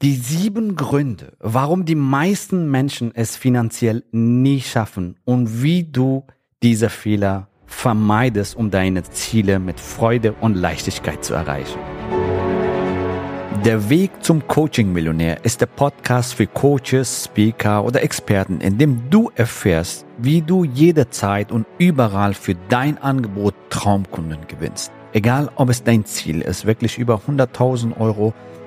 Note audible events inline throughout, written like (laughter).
Die sieben Gründe, warum die meisten Menschen es finanziell nie schaffen und wie du diese Fehler vermeidest, um deine Ziele mit Freude und Leichtigkeit zu erreichen. Der Weg zum Coaching-Millionär ist der Podcast für Coaches, Speaker oder Experten, in dem du erfährst, wie du jederzeit und überall für dein Angebot Traumkunden gewinnst. Egal, ob es dein Ziel ist, wirklich über 100.000 Euro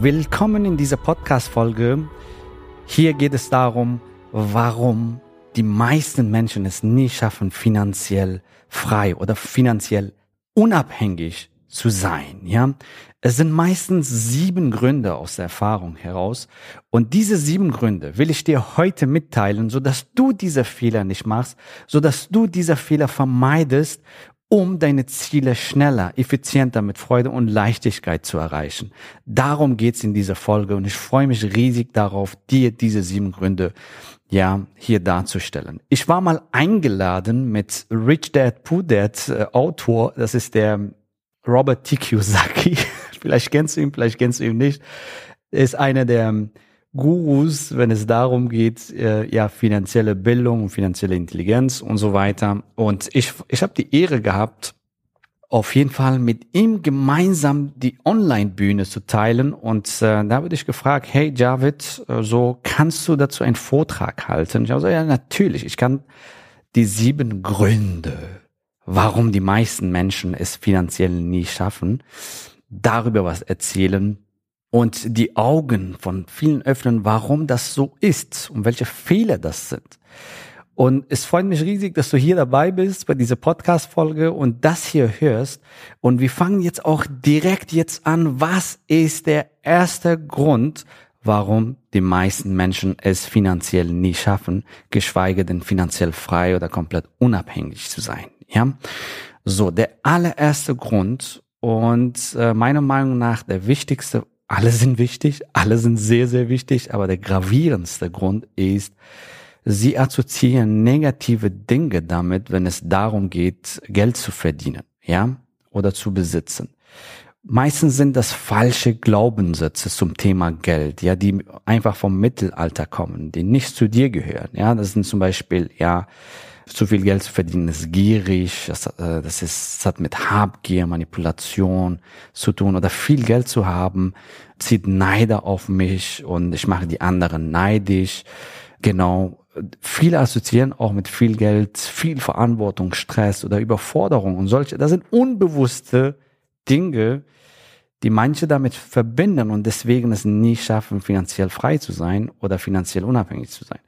Willkommen in dieser Podcast-Folge. Hier geht es darum, warum die meisten Menschen es nie schaffen, finanziell frei oder finanziell unabhängig zu sein, ja. Es sind meistens sieben Gründe aus der Erfahrung heraus. Und diese sieben Gründe will ich dir heute mitteilen, so dass du diese Fehler nicht machst, so dass du diese Fehler vermeidest um deine Ziele schneller, effizienter, mit Freude und Leichtigkeit zu erreichen. Darum geht's in dieser Folge und ich freue mich riesig darauf, dir diese sieben Gründe ja hier darzustellen. Ich war mal eingeladen mit Rich Dad Poor Dad äh, Autor, das ist der Robert T. Kiyosaki. (laughs) vielleicht kennst du ihn, vielleicht kennst du ihn nicht. Er ist einer der Gurus, wenn es darum geht, äh, ja, finanzielle Bildung, finanzielle Intelligenz und so weiter. Und ich, ich habe die Ehre gehabt, auf jeden Fall mit ihm gemeinsam die Online-Bühne zu teilen. Und äh, da wurde ich gefragt, hey Javid, äh, so kannst du dazu einen Vortrag halten? Ich habe gesagt, ja, natürlich, ich kann die sieben Gründe, warum die meisten Menschen es finanziell nie schaffen, darüber was erzählen und die Augen von vielen öffnen, warum das so ist und welche Fehler das sind. Und es freut mich riesig, dass du hier dabei bist bei dieser Podcast-Folge und das hier hörst. Und wir fangen jetzt auch direkt jetzt an. Was ist der erste Grund, warum die meisten Menschen es finanziell nie schaffen, geschweige denn finanziell frei oder komplett unabhängig zu sein? Ja. So, der allererste Grund und äh, meiner Meinung nach der wichtigste alle sind wichtig, alle sind sehr, sehr wichtig, aber der gravierendste Grund ist, sie assoziieren negative Dinge damit, wenn es darum geht, Geld zu verdienen, ja, oder zu besitzen. Meistens sind das falsche Glaubenssätze zum Thema Geld, ja, die einfach vom Mittelalter kommen, die nicht zu dir gehören, ja. Das sind zum Beispiel, ja, zu viel Geld zu verdienen ist gierig, das, äh, das, ist, das hat mit Habgier, Manipulation zu tun oder viel Geld zu haben, zieht Neider auf mich und ich mache die anderen neidisch. Genau. Viele assoziieren auch mit viel Geld, viel Verantwortung, Stress oder Überforderung und solche. Das sind unbewusste Dinge, die manche damit verbinden und deswegen es nie schaffen, finanziell frei zu sein oder finanziell unabhängig zu sein.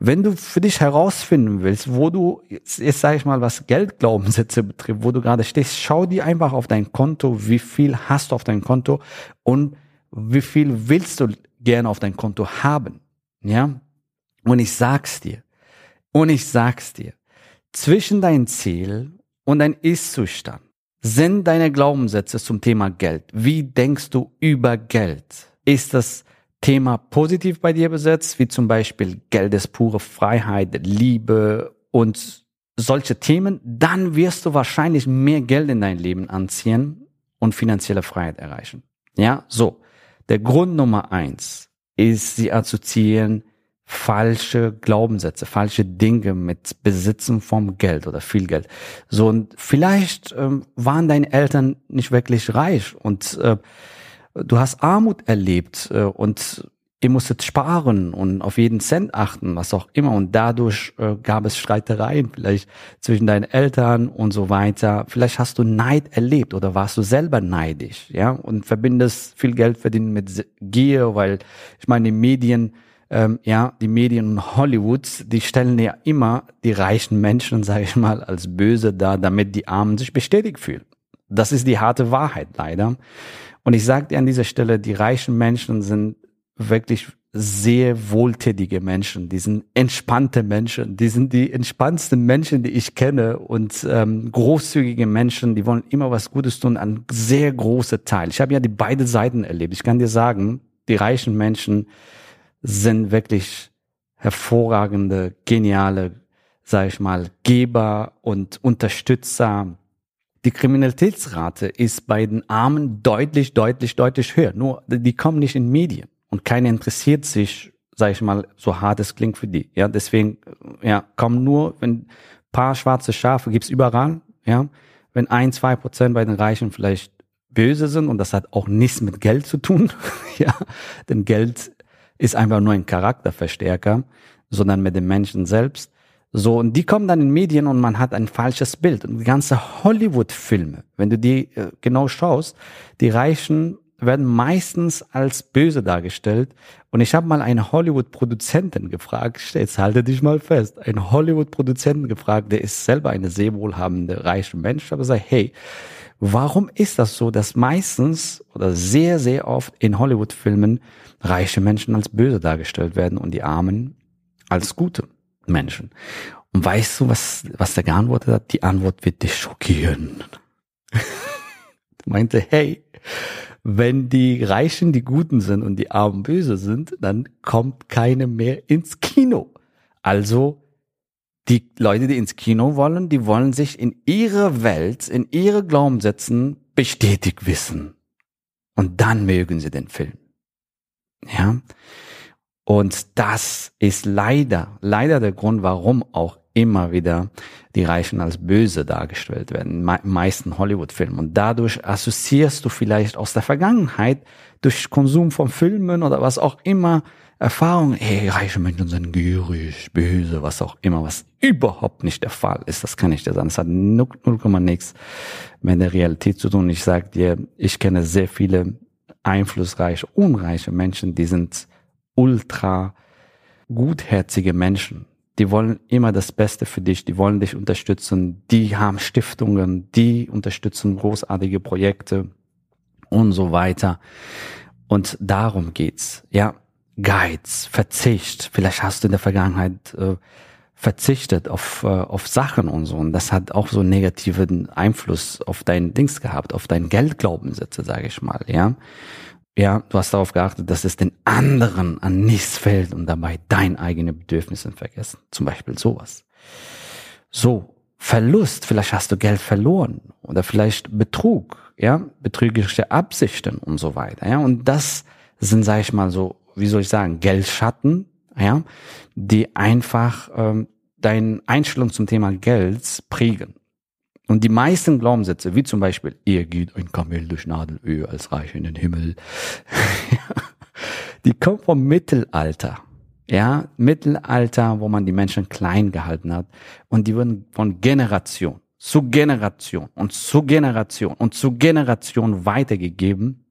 Wenn du für dich herausfinden willst, wo du, jetzt, jetzt sage ich mal, was Geldglaubenssätze betrifft, wo du gerade stehst, schau dir einfach auf dein Konto, wie viel hast du auf dein Konto und wie viel willst du gerne auf dein Konto haben. Ja? Und ich sag's dir, und ich sag's dir, zwischen dein Ziel und dein Ist-Zustand sind deine Glaubenssätze zum Thema Geld? Wie denkst du über Geld? Ist das Thema positiv bei dir besetzt, wie zum Beispiel Geld ist pure Freiheit, Liebe und solche Themen, dann wirst du wahrscheinlich mehr Geld in dein Leben anziehen und finanzielle Freiheit erreichen. Ja, so. Der Grund Nummer eins ist, sie assoziieren falsche Glaubenssätze, falsche Dinge mit Besitzen vom Geld oder viel Geld. So und vielleicht ähm, waren deine Eltern nicht wirklich reich und äh, du hast Armut erlebt äh, und ihr musstet sparen und auf jeden Cent achten, was auch immer. Und dadurch äh, gab es Streitereien vielleicht zwischen deinen Eltern und so weiter. Vielleicht hast du Neid erlebt oder warst du selber neidisch, ja, und verbindest viel Geld verdienen mit Gier, weil ich meine, die Medien ähm, ja, die Medien und Hollywood, die stellen ja immer die reichen Menschen, (laughs) sage ich mal, als böse dar, damit die Armen sich bestätigt fühlen. Das ist die harte Wahrheit leider. Und ich sage dir an dieser Stelle, die reichen Menschen sind wirklich sehr wohltätige Menschen, die sind entspannte Menschen, die sind die entspanntesten Menschen, die ich kenne und ähm, großzügige Menschen, die wollen immer was Gutes tun, ein sehr großer Teil. Ich habe ja die beide Seiten erlebt. Ich kann dir sagen, die reichen Menschen sind wirklich hervorragende, geniale, sage ich mal, Geber und Unterstützer. Die Kriminalitätsrate ist bei den Armen deutlich, deutlich, deutlich höher. Nur die kommen nicht in Medien und keiner interessiert sich, sage ich mal, so hart es klingt für die. Ja, deswegen, ja, kommen nur, wenn paar schwarze Schafe gibt's überall, ja, wenn ein, zwei Prozent bei den Reichen vielleicht böse sind und das hat auch nichts mit Geld zu tun, (laughs) ja, denn Geld ist einfach nur ein Charakterverstärker, sondern mit dem Menschen selbst. So, und die kommen dann in Medien und man hat ein falsches Bild. Und die ganze Hollywood-Filme, wenn du die äh, genau schaust, die Reichen werden meistens als böse dargestellt. Und ich habe mal eine Hollywood-Produzentin gefragt, jetzt halte dich mal fest, einen Hollywood-Produzenten gefragt, der ist selber eine sehr wohlhabende, reiche Mensch, aber gesagt, hey, warum ist das so, dass meistens oder sehr, sehr oft in Hollywood-Filmen reiche Menschen als böse dargestellt werden und die Armen als gute Menschen? Und weißt du, was, was der geantwortet hat? Die Antwort wird dich schockieren. (laughs) meinte, hey, wenn die Reichen die Guten sind und die Armen böse sind, dann kommt keine mehr ins Kino. Also die Leute, die ins Kino wollen, die wollen sich in ihrer Welt, in ihre Glaubenssätzen bestätigt wissen. Und dann mögen sie den Film. Ja. Und das ist leider, leider der Grund, warum auch immer wieder die Reichen als böse dargestellt werden, in meisten Hollywood-Filmen. Und dadurch assoziierst du vielleicht aus der Vergangenheit durch Konsum von Filmen oder was auch immer Erfahrungen, hey, reiche Menschen sind gierig, böse, was auch immer, was überhaupt nicht der Fall ist. Das kann ich dir sagen. Das hat 0,6 nichts mit der Realität zu tun. Ich sag dir, ich kenne sehr viele einflussreiche, unreiche Menschen, die sind ultra gutherzige Menschen die wollen immer das Beste für dich, die wollen dich unterstützen, die haben Stiftungen, die unterstützen großartige Projekte und so weiter. Und darum geht's. Ja, Geiz, Verzicht. Vielleicht hast du in der Vergangenheit äh, verzichtet auf, äh, auf Sachen und so. Und das hat auch so einen negativen Einfluss auf dein Dings gehabt, auf dein Geldglaubenssätze, sage ich mal, ja. Ja, du hast darauf geachtet, dass es den anderen an nichts fällt und dabei dein eigene Bedürfnisse vergessen. Zum Beispiel sowas. So, Verlust, vielleicht hast du Geld verloren oder vielleicht Betrug, ja, betrügerische Absichten und so weiter, ja. Und das sind, sag ich mal so, wie soll ich sagen, Geldschatten, ja, die einfach ähm, deine Einstellung zum Thema Geld prägen. Und die meisten Glaubenssätze, wie zum Beispiel, ihr geht ein Kamel durch Nadelöhr als Reich in den Himmel, (laughs) die kommen vom Mittelalter. Ja, Mittelalter, wo man die Menschen klein gehalten hat. Und die wurden von Generation zu Generation und zu Generation und zu Generation weitergegeben.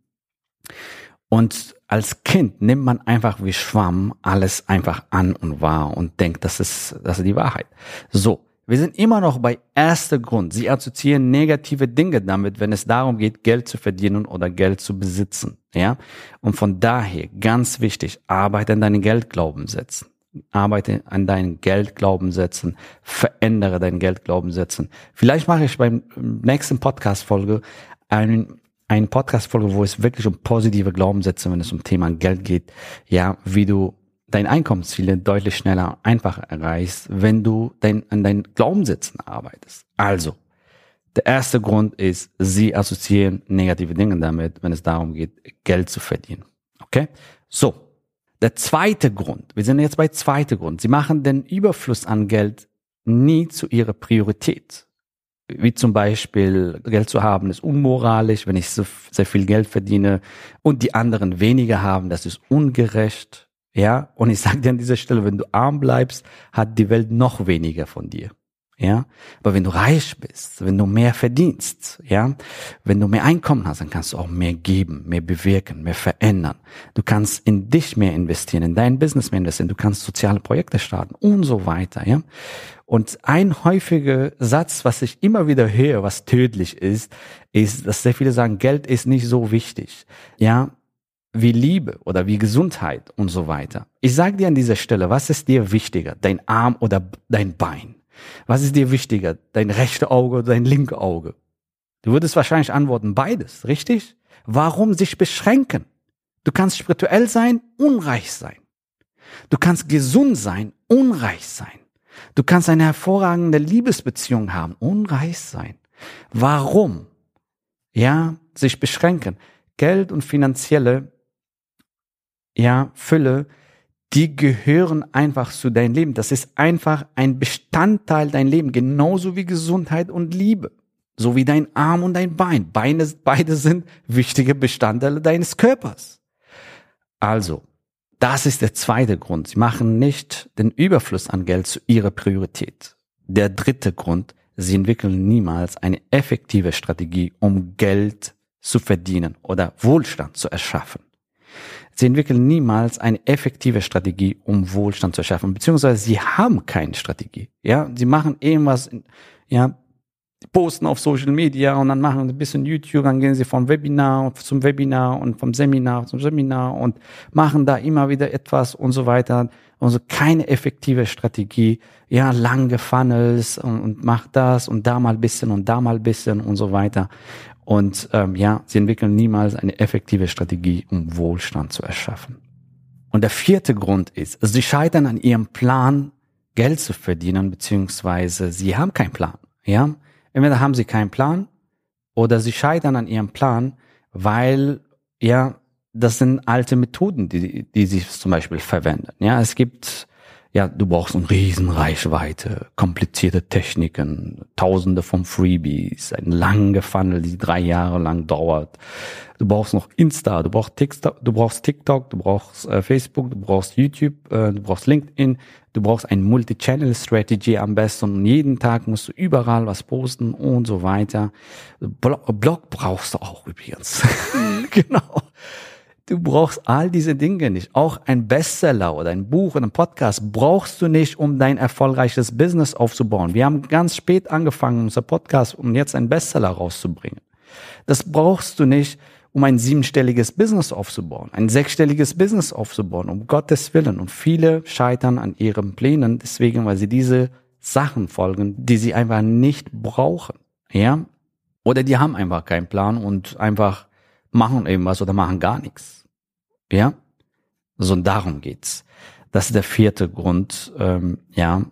Und als Kind nimmt man einfach wie Schwamm alles einfach an und wahr und denkt, das ist, das ist die Wahrheit. So. Wir sind immer noch bei erster Grund. Sie assoziieren negative Dinge damit, wenn es darum geht, Geld zu verdienen oder Geld zu besitzen. Ja? Und von daher, ganz wichtig, arbeite an deinen Geldglaubenssätzen. Arbeite an deinen Geldglaubenssätzen. Verändere deinen Geldglaubenssätzen. Vielleicht mache ich beim nächsten Podcast-Folge einen, einen Podcast-Folge, wo es wirklich um positive Glaubenssätze, wenn es um Thema Geld geht, ja, wie du dein Einkommensziele deutlich schneller, einfacher erreichst, wenn du dein, an deinen Glaubenssätzen arbeitest. Also, der erste Grund ist, sie assoziieren negative Dinge damit, wenn es darum geht, Geld zu verdienen. Okay? So. Der zweite Grund, wir sind jetzt bei zweiter Grund, sie machen den Überfluss an Geld nie zu ihrer Priorität. Wie zum Beispiel, Geld zu haben ist unmoralisch, wenn ich so sehr viel Geld verdiene und die anderen weniger haben, das ist ungerecht. Ja, und ich sage dir an dieser Stelle, wenn du arm bleibst, hat die Welt noch weniger von dir. Ja, aber wenn du reich bist, wenn du mehr verdienst, ja, wenn du mehr Einkommen hast, dann kannst du auch mehr geben, mehr bewirken, mehr verändern. Du kannst in dich mehr investieren, in dein Business mehr investieren, du kannst soziale Projekte starten und so weiter, ja. Und ein häufiger Satz, was ich immer wieder höre, was tödlich ist, ist, dass sehr viele sagen, Geld ist nicht so wichtig. Ja, wie Liebe oder wie Gesundheit und so weiter. Ich sage dir an dieser Stelle, was ist dir wichtiger, dein Arm oder dein Bein? Was ist dir wichtiger, dein rechte Auge oder dein linke Auge? Du würdest wahrscheinlich antworten, beides, richtig? Warum sich beschränken? Du kannst spirituell sein, unreich sein. Du kannst gesund sein, unreich sein. Du kannst eine hervorragende Liebesbeziehung haben, unreich sein. Warum? Ja, sich beschränken. Geld und finanzielle, ja, Fülle, die gehören einfach zu deinem Leben. Das ist einfach ein Bestandteil dein Leben, genauso wie Gesundheit und Liebe. So wie dein Arm und dein Bein. Beine, beide sind wichtige Bestandteile deines Körpers. Also, das ist der zweite Grund. Sie machen nicht den Überfluss an Geld zu ihrer Priorität. Der dritte Grund, sie entwickeln niemals eine effektive Strategie, um Geld zu verdienen oder Wohlstand zu erschaffen. Sie entwickeln niemals eine effektive Strategie, um Wohlstand zu erschaffen, beziehungsweise sie haben keine Strategie. Ja, sie machen irgendwas, ja, posten auf Social Media und dann machen ein bisschen YouTube, dann gehen sie vom Webinar zum Webinar und vom Seminar zum Seminar und machen da immer wieder etwas und so weiter. Also keine effektive Strategie, ja, lange Funnels und, und macht das und da mal bisschen und da mal bisschen und so weiter. Und ähm, ja, sie entwickeln niemals eine effektive Strategie, um Wohlstand zu erschaffen. Und der vierte Grund ist, sie scheitern an ihrem Plan, Geld zu verdienen, beziehungsweise sie haben keinen Plan. Ja, entweder haben sie keinen Plan oder sie scheitern an ihrem Plan, weil ja, das sind alte Methoden, die, die sie zum Beispiel verwenden. Ja, es gibt ja, du brauchst eine Riesenreichweite, komplizierte Techniken, tausende von Freebies, ein lange Funnel, die drei Jahre lang dauert. Du brauchst noch Insta, du brauchst TikTok, du brauchst TikTok, du brauchst äh, Facebook, du brauchst YouTube, äh, du brauchst LinkedIn, du brauchst ein Multi-Channel-Strategy am besten und jeden Tag musst du überall was posten und so weiter. Blog, Blog brauchst du auch übrigens. (laughs) genau. Du brauchst all diese Dinge nicht. Auch ein Bestseller oder ein Buch oder ein Podcast brauchst du nicht, um dein erfolgreiches Business aufzubauen. Wir haben ganz spät angefangen, unser Podcast, um jetzt einen Bestseller rauszubringen. Das brauchst du nicht, um ein siebenstelliges Business aufzubauen, ein sechsstelliges Business aufzubauen, um Gottes Willen. Und viele scheitern an ihren Plänen, deswegen, weil sie diese Sachen folgen, die sie einfach nicht brauchen. Ja? Oder die haben einfach keinen Plan und einfach machen irgendwas oder machen gar nichts. Ja, so darum geht's. Das ist der vierte Grund. Ähm, ja,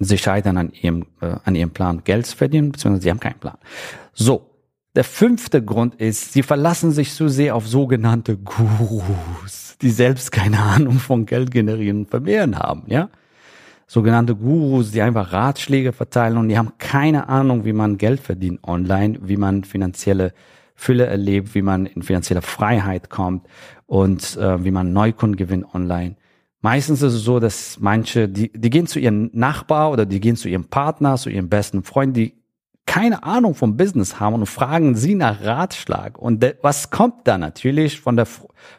sie scheitern an ihrem äh, an ihrem Plan, Geld zu verdienen, beziehungsweise sie haben keinen Plan. So, der fünfte Grund ist, sie verlassen sich zu sehr auf sogenannte Gurus, die selbst keine Ahnung von Geld generieren und vermehren haben. Ja, sogenannte Gurus, die einfach Ratschläge verteilen und die haben keine Ahnung, wie man Geld verdient online, wie man finanzielle Fülle erlebt, wie man in finanzielle Freiheit kommt und äh, wie man Neukunden gewinnt online. Meistens ist es so, dass manche, die, die gehen zu ihrem Nachbar oder die gehen zu ihrem Partner, zu ihrem besten Freund, die keine Ahnung vom Business haben und fragen sie nach Ratschlag. Und was kommt da natürlich von der,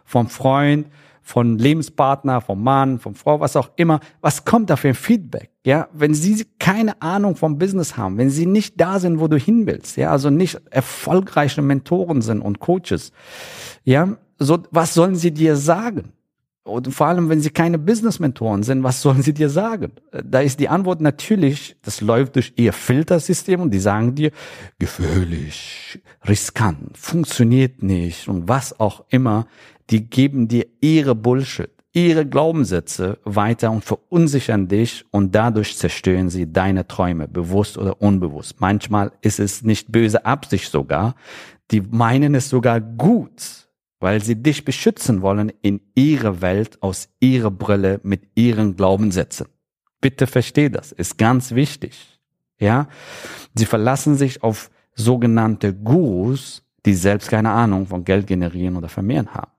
vom Freund, von Lebenspartner, vom Mann, vom Frau, was auch immer, was kommt da für ein Feedback? Ja, wenn sie keine Ahnung vom Business haben, wenn sie nicht da sind, wo du hin willst, ja, also nicht erfolgreiche Mentoren sind und Coaches, ja, so, was sollen sie dir sagen? Und vor allem, wenn sie keine Business-Mentoren sind, was sollen sie dir sagen? Da ist die Antwort natürlich, das läuft durch ihr Filtersystem und die sagen dir, gefährlich, riskant, funktioniert nicht und was auch immer die geben dir ihre Bullshit, ihre Glaubenssätze weiter und verunsichern dich und dadurch zerstören sie deine Träume, bewusst oder unbewusst. Manchmal ist es nicht böse Absicht sogar, die meinen es sogar gut, weil sie dich beschützen wollen in ihre Welt aus ihrer Brille mit ihren Glaubenssätzen. Bitte versteh das, ist ganz wichtig. Ja, sie verlassen sich auf sogenannte Gurus, die selbst keine Ahnung von Geld generieren oder vermehren haben.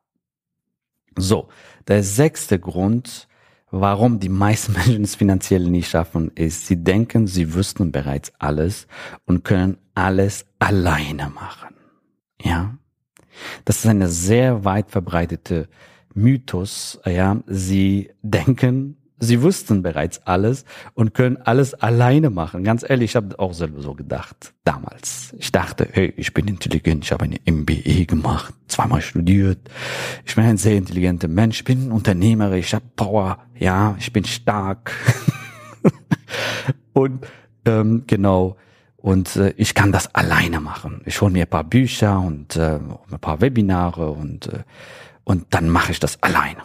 So, der sechste Grund, warum die meisten (laughs) Menschen es finanziell nicht schaffen, ist, sie denken, sie wüssten bereits alles und können alles alleine machen. Ja? Das ist eine sehr weit verbreitete Mythos, ja. Sie denken, Sie wussten bereits alles und können alles alleine machen. Ganz ehrlich, ich habe auch selber so gedacht damals. Ich dachte, hey, ich bin intelligent, ich habe eine MBE gemacht, zweimal studiert. Ich bin ein sehr intelligenter Mensch, ich bin Unternehmer, ich habe Power, ja, ich bin stark. (laughs) und ähm, genau, und äh, ich kann das alleine machen. Ich hole mir ein paar Bücher und äh, ein paar Webinare und äh, und dann mache ich das alleine.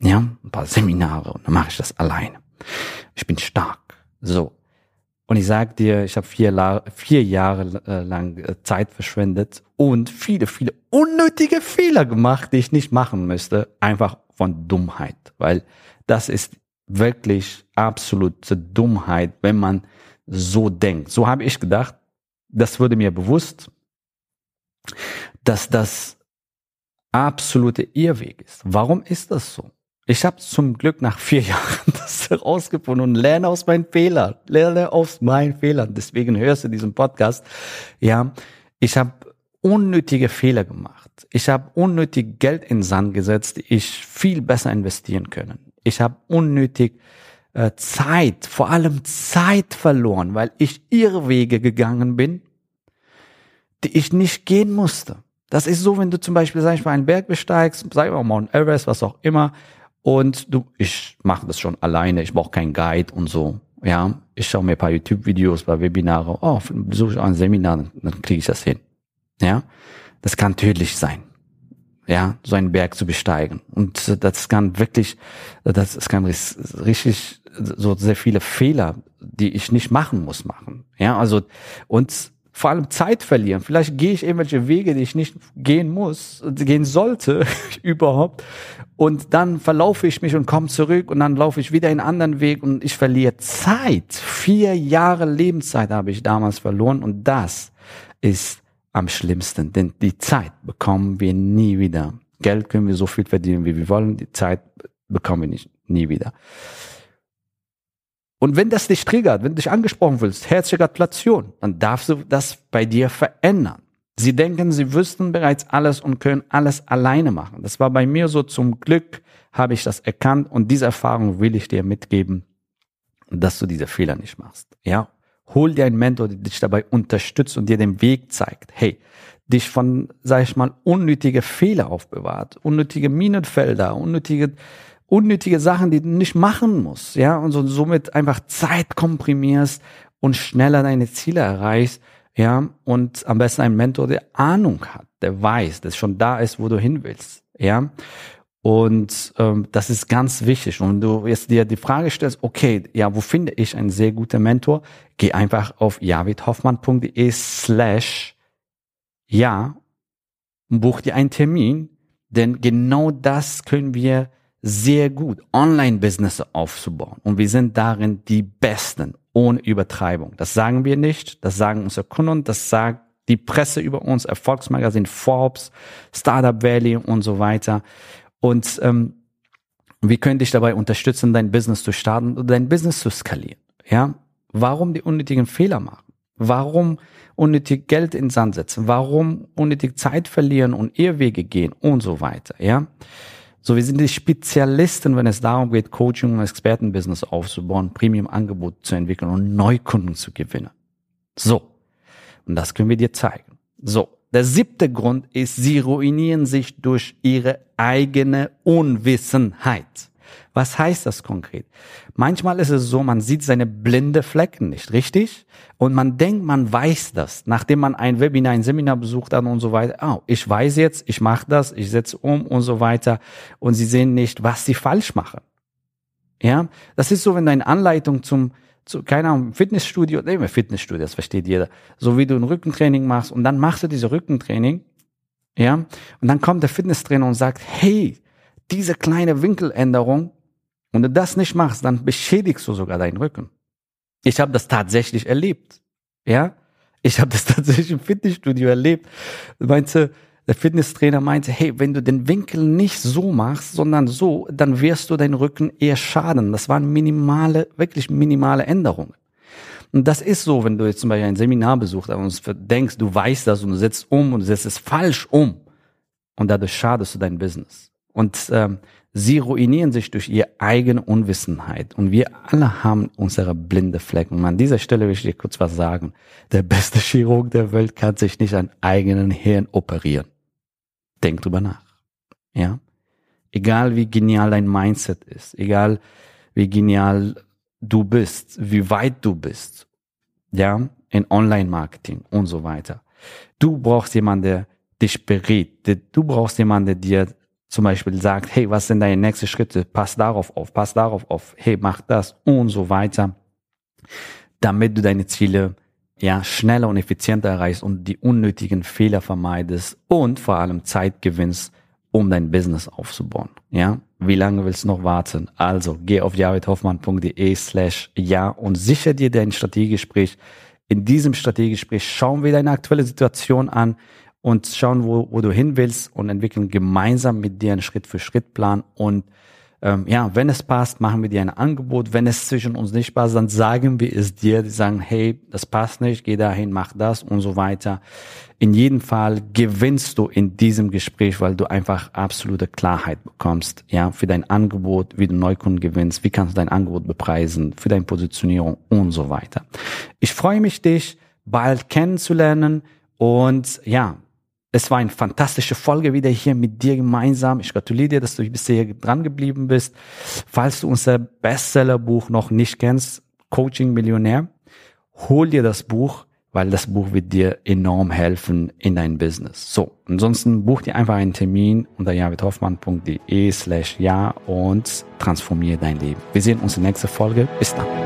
Ja, ein paar Seminare und dann mache ich das alleine. Ich bin stark. So. Und ich sag dir, ich habe vier, vier Jahre äh, lang äh, Zeit verschwendet und viele, viele unnötige Fehler gemacht, die ich nicht machen müsste, einfach von Dummheit, weil das ist wirklich absolute Dummheit, wenn man so denkt. So habe ich gedacht, das wurde mir bewusst, dass das absolute Irrweg ist. Warum ist das so? Ich habe zum Glück nach vier (laughs) Jahren das herausgefunden und lerne aus meinen Fehlern, lerne aus meinen Fehlern. Deswegen hörst du diesen Podcast. Ja, ich habe unnötige Fehler gemacht. Ich habe unnötig Geld in Sand gesetzt, die ich viel besser investieren können. Ich habe unnötig äh, Zeit, vor allem Zeit verloren, weil ich Irrwege gegangen bin, die ich nicht gehen musste. Das ist so, wenn du zum Beispiel, sag ich mal, einen Berg besteigst, sag ich mal Mount Everest, was auch immer, und du, ich mache das schon alleine, ich brauche keinen Guide und so. Ja, ich schaue mir ein paar YouTube-Videos, paar Webinare, oh, besuche ich ein Seminar, dann kriege ich das hin. Ja, das kann tödlich sein. Ja, so einen Berg zu besteigen. Und das kann wirklich, das, das kann richtig so sehr viele Fehler, die ich nicht machen muss, machen. Ja, also, und vor allem Zeit verlieren. Vielleicht gehe ich irgendwelche Wege, die ich nicht gehen muss, gehen sollte (laughs) überhaupt. Und dann verlaufe ich mich und komme zurück und dann laufe ich wieder einen anderen Weg und ich verliere Zeit. Vier Jahre Lebenszeit habe ich damals verloren und das ist am schlimmsten, denn die Zeit bekommen wir nie wieder. Geld können wir so viel verdienen, wie wir wollen, die Zeit bekommen wir nicht, nie wieder. Und wenn das dich triggert, wenn du dich angesprochen fühlst, herzliche Gratulation, dann darfst du das bei dir verändern. Sie denken, sie wüssten bereits alles und können alles alleine machen. Das war bei mir so. Zum Glück habe ich das erkannt und diese Erfahrung will ich dir mitgeben, dass du diese Fehler nicht machst. Ja, hol dir einen Mentor, der dich dabei unterstützt und dir den Weg zeigt. Hey, dich von, sag ich mal, unnötige Fehler aufbewahrt, unnötige Minenfelder, unnötige unnötige Sachen, die du nicht machen musst, ja, und so, somit einfach Zeit komprimierst und schneller deine Ziele erreichst, ja, und am besten einen Mentor, der Ahnung hat, der weiß, der schon da ist, wo du hin willst, ja. Und ähm, das ist ganz wichtig. Und du jetzt dir die Frage stellst, okay, ja, wo finde ich einen sehr guten Mentor? Geh einfach auf javidhoffmann.de slash ja und buch dir einen Termin, denn genau das können wir sehr gut, Online-Business aufzubauen. Und wir sind darin die Besten, ohne Übertreibung. Das sagen wir nicht, das sagen unsere Kunden, das sagt die Presse über uns, Erfolgsmagazin Forbes, Startup Valley und so weiter. Und ähm, wir können dich dabei unterstützen, dein Business zu starten und dein Business zu skalieren. Ja, warum die unnötigen Fehler machen? Warum unnötig Geld in Sand setzen? Warum unnötig Zeit verlieren und Irrwege gehen und so weiter? Ja. So, wir sind die Spezialisten, wenn es darum geht, Coaching und Expertenbusiness aufzubauen, Premium-Angebot zu entwickeln und Neukunden zu gewinnen. So. Und das können wir dir zeigen. So. Der siebte Grund ist, sie ruinieren sich durch ihre eigene Unwissenheit. Was heißt das konkret? Manchmal ist es so, man sieht seine blinde Flecken nicht, richtig? Und man denkt, man weiß das, nachdem man ein Webinar, ein Seminar besucht hat und so weiter. Oh, ich weiß jetzt, ich mache das, ich setze um und so weiter. Und sie sehen nicht, was sie falsch machen. Ja, das ist so, wenn du eine Anleitung zum zu, keine Ahnung, Fitnessstudio, nee, Fitnessstudio, das versteht jeder. So wie du ein Rückentraining machst und dann machst du diese Rückentraining, ja, und dann kommt der Fitnesstrainer und sagt, hey, diese kleine Winkeländerung wenn du das nicht machst, dann beschädigst du sogar deinen Rücken. Ich habe das tatsächlich erlebt. Ja, ich habe das (laughs) tatsächlich im Fitnessstudio erlebt. Meinte, der Fitnesstrainer meinte, hey, wenn du den Winkel nicht so machst, sondern so, dann wirst du deinen Rücken eher schaden. Das waren minimale, wirklich minimale Änderungen. Und das ist so, wenn du jetzt zum Beispiel ein Seminar besuchst und denkst, du weißt das und du setzt um und du setzt es falsch um. Und dadurch schadest du dein Business. Und ähm, sie ruinieren sich durch ihre eigene Unwissenheit. Und wir alle haben unsere blinde Flecken. Und an dieser Stelle will ich dir kurz was sagen. Der beste Chirurg der Welt kann sich nicht an eigenen Hirn operieren. Denk drüber nach. Ja? Egal wie genial dein Mindset ist, egal wie genial du bist, wie weit du bist, ja, in Online-Marketing und so weiter. Du brauchst jemanden, der dich berät. Du brauchst jemanden, der dir zum Beispiel sagt, hey, was sind deine nächsten Schritte? Pass darauf auf, pass darauf auf, hey, mach das und so weiter, damit du deine Ziele ja schneller und effizienter erreichst und die unnötigen Fehler vermeidest und vor allem Zeit gewinnst, um dein Business aufzubauen. Ja, wie lange willst du noch warten? Also geh auf jaredhoffmann.de slash ja und sicher dir dein Strategiegespräch. In diesem Strategiegespräch schauen wir deine aktuelle Situation an und schauen, wo, wo du hin willst und entwickeln gemeinsam mit dir einen Schritt-für-Schritt-Plan und ähm, ja, wenn es passt, machen wir dir ein Angebot. Wenn es zwischen uns nicht passt, dann sagen wir es dir. Die sagen, hey, das passt nicht, geh dahin, mach das und so weiter. In jedem Fall gewinnst du in diesem Gespräch, weil du einfach absolute Klarheit bekommst, ja, für dein Angebot, wie du Neukunden gewinnst, wie kannst du dein Angebot bepreisen, für deine Positionierung und so weiter. Ich freue mich, dich bald kennenzulernen und ja, es war eine fantastische Folge wieder hier mit dir gemeinsam. Ich gratuliere dir, dass du bisher dran geblieben bist. Falls du unser Bestsellerbuch noch nicht kennst, Coaching Millionär, hol dir das Buch, weil das Buch wird dir enorm helfen in dein Business. So, ansonsten buch dir einfach einen Termin unter javidhoffmann.de slash ja und transformiere dein Leben. Wir sehen uns in der nächsten Folge. Bis dann.